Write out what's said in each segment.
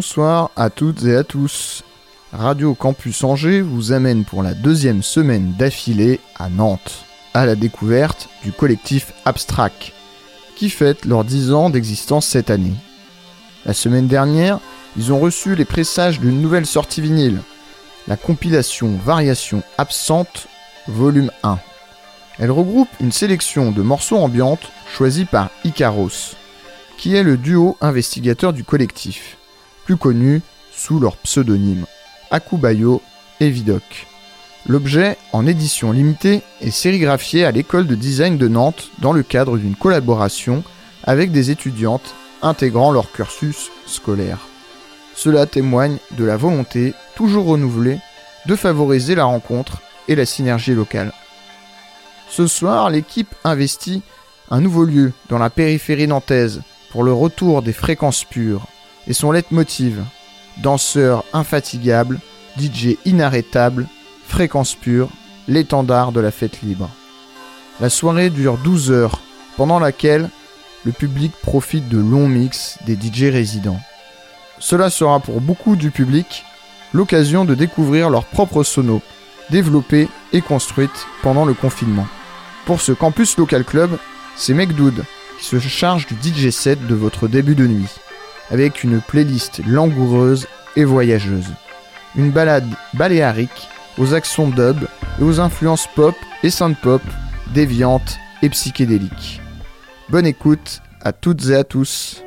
Bonsoir à toutes et à tous. Radio Campus Angers vous amène pour la deuxième semaine d'affilée à Nantes, à la découverte du collectif Abstract, qui fête leurs 10 ans d'existence cette année. La semaine dernière, ils ont reçu les pressages d'une nouvelle sortie vinyle, la compilation Variation absente, volume 1. Elle regroupe une sélection de morceaux ambiantes choisis par Icaros, qui est le duo investigateur du collectif plus connus sous leur pseudonyme Akubayo et Vidoc. L'objet, en édition limitée, est sérigraphié à l'école de design de Nantes dans le cadre d'une collaboration avec des étudiantes intégrant leur cursus scolaire. Cela témoigne de la volonté, toujours renouvelée, de favoriser la rencontre et la synergie locale. Ce soir, l'équipe investit un nouveau lieu dans la périphérie nantaise pour le retour des fréquences pures et son leitmotiv danseur infatigable, DJ inarrêtable, fréquence pure, l'étendard de la fête libre. La soirée dure 12 heures, pendant laquelle le public profite de longs mix des DJ résidents. Cela sera pour beaucoup du public l'occasion de découvrir leur propre sono, développée et construite pendant le confinement. Pour ce campus local club, c'est Mekdoud qui se charge du DJ set de votre début de nuit avec une playlist langoureuse et voyageuse. Une balade baléarique aux accents dub et aux influences pop et synth-pop, déviantes et psychédéliques. Bonne écoute à toutes et à tous.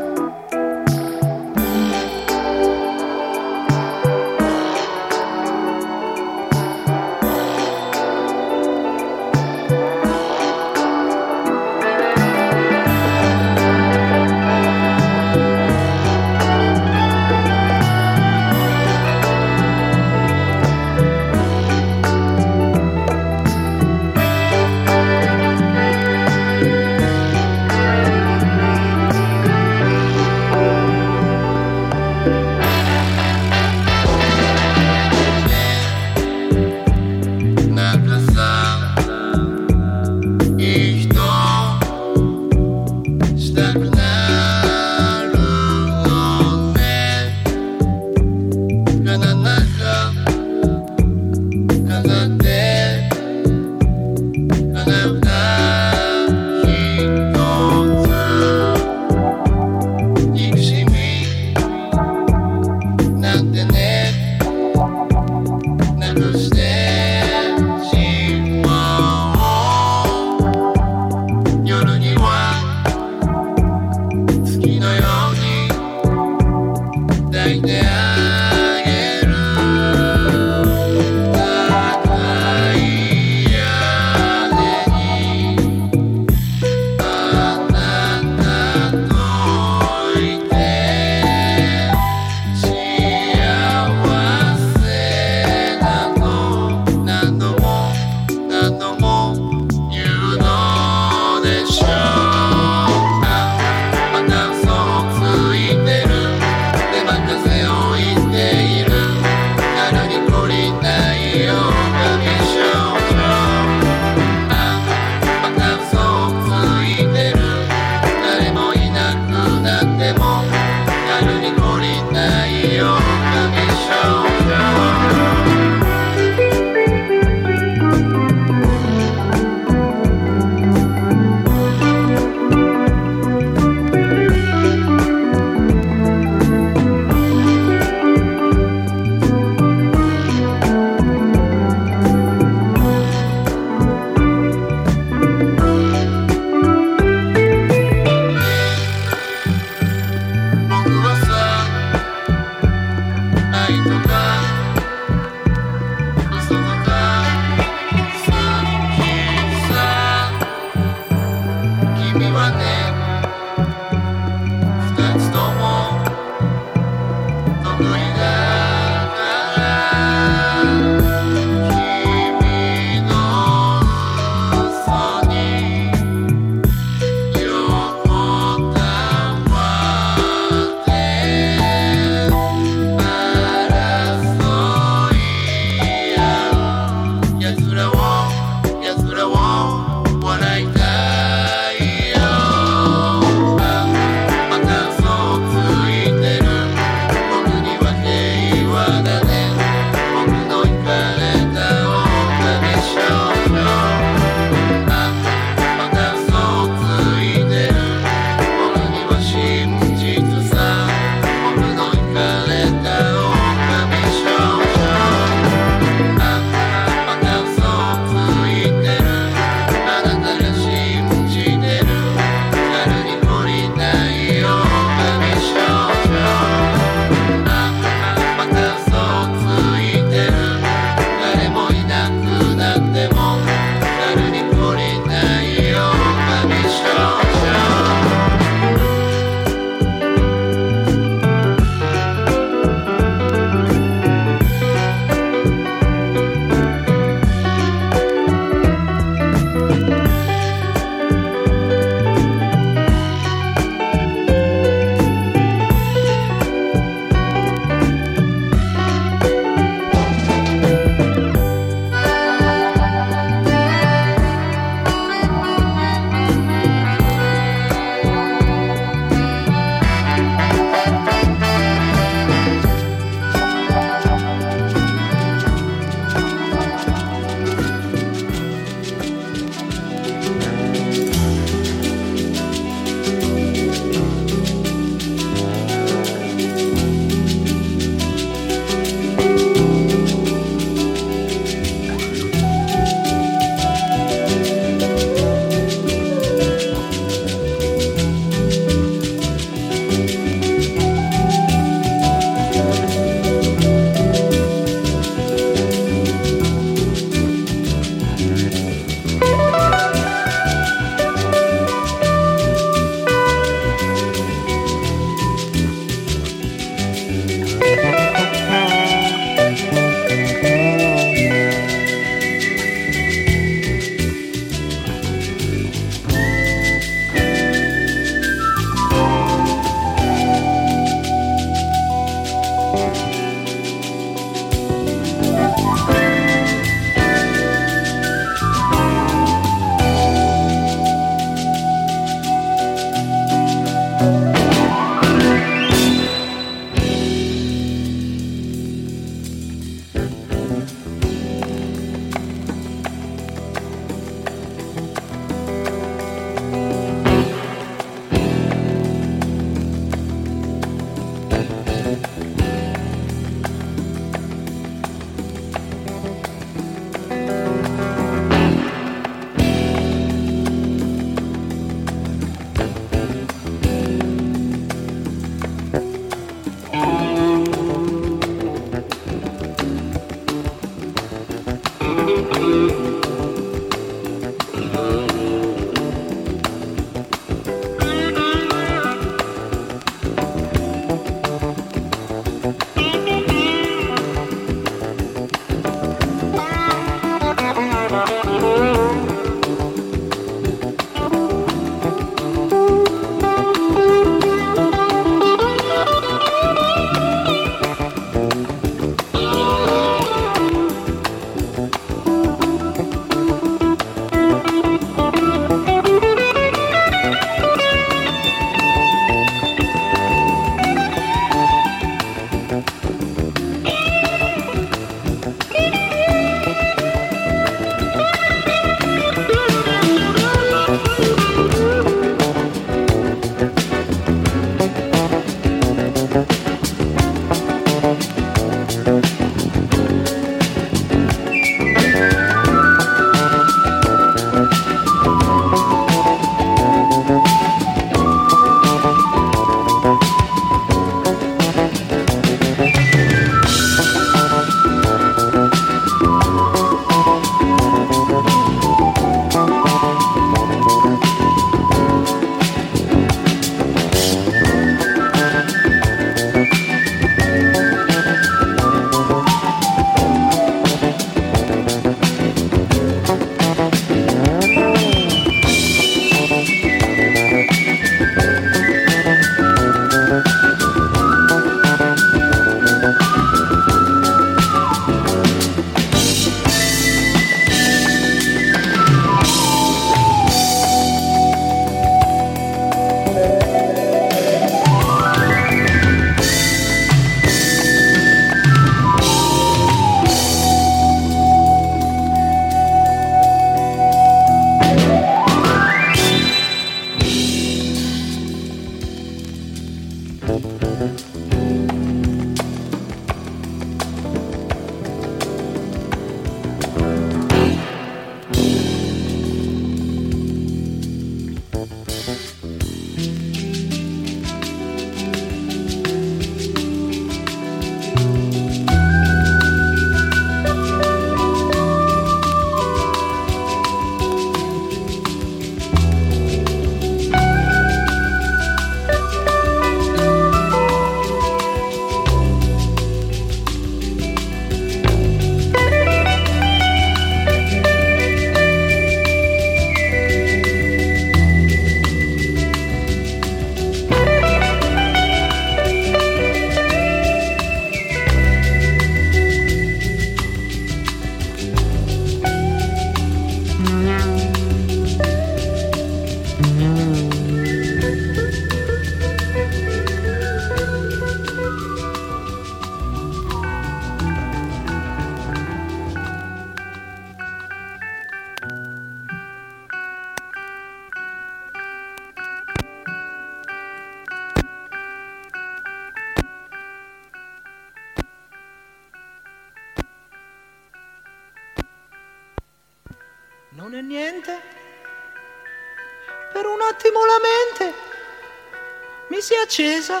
Accesa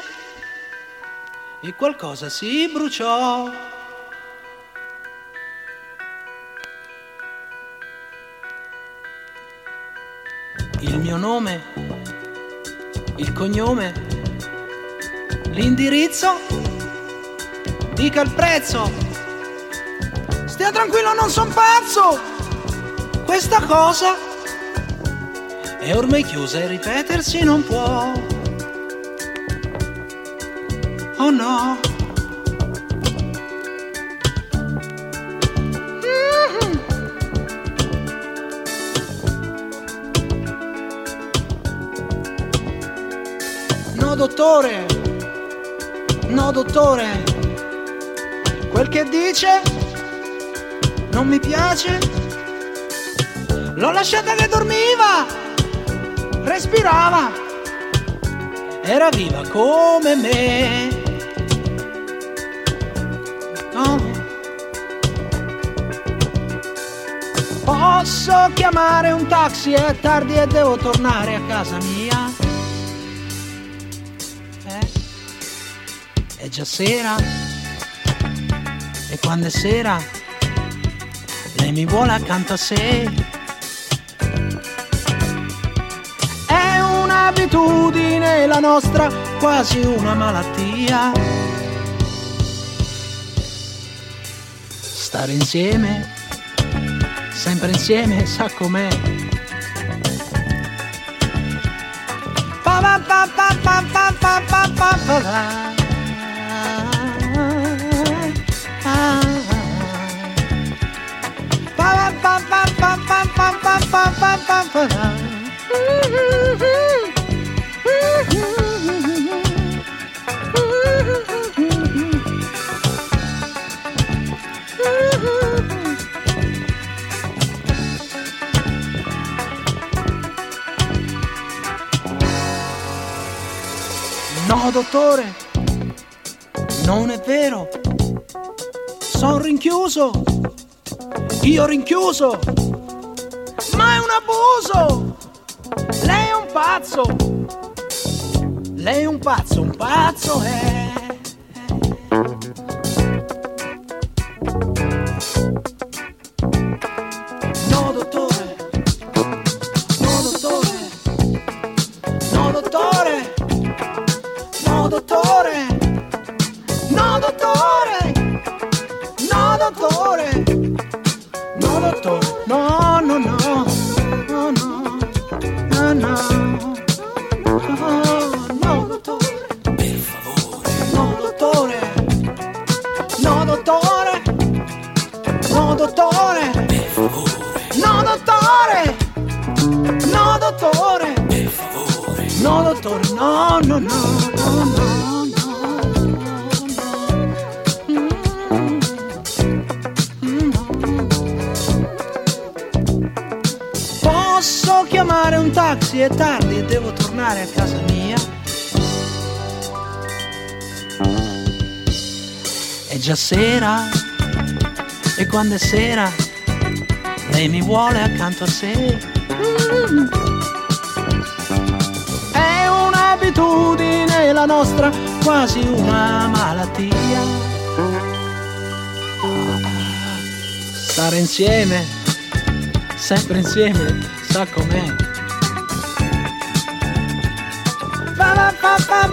e qualcosa si bruciò. Il mio nome, il cognome, l'indirizzo, dica il prezzo. Stia tranquillo, non son pazzo! Questa cosa è ormai chiusa e ripetersi non può. Oh no. Mm-hmm. No dottore, no dottore, quel che dice non mi piace L'ho lasciata che dormiva, respirava, era viva come me. Posso chiamare un taxi, è tardi e devo tornare a casa mia. Eh? È già sera. E quando è sera, lei mi vuole accanto a sé. un'abitudine la nostra, quasi una malattia. Stare insieme, sempre insieme, sa com'è. Dottore, non è vero. Sono rinchiuso. Io rinchiuso. Ma è un abuso. Lei è un pazzo. Lei è un pazzo, un pazzo è. entrare a casa mia. È già sera e quando è sera lei mi vuole accanto a sé. È un'abitudine la nostra, quasi una malattia. Stare insieme, sempre insieme, sa com'è.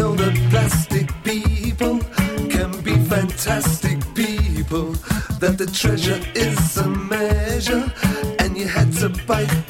know that plastic people can be fantastic people, that the treasure is a measure, and you had to bite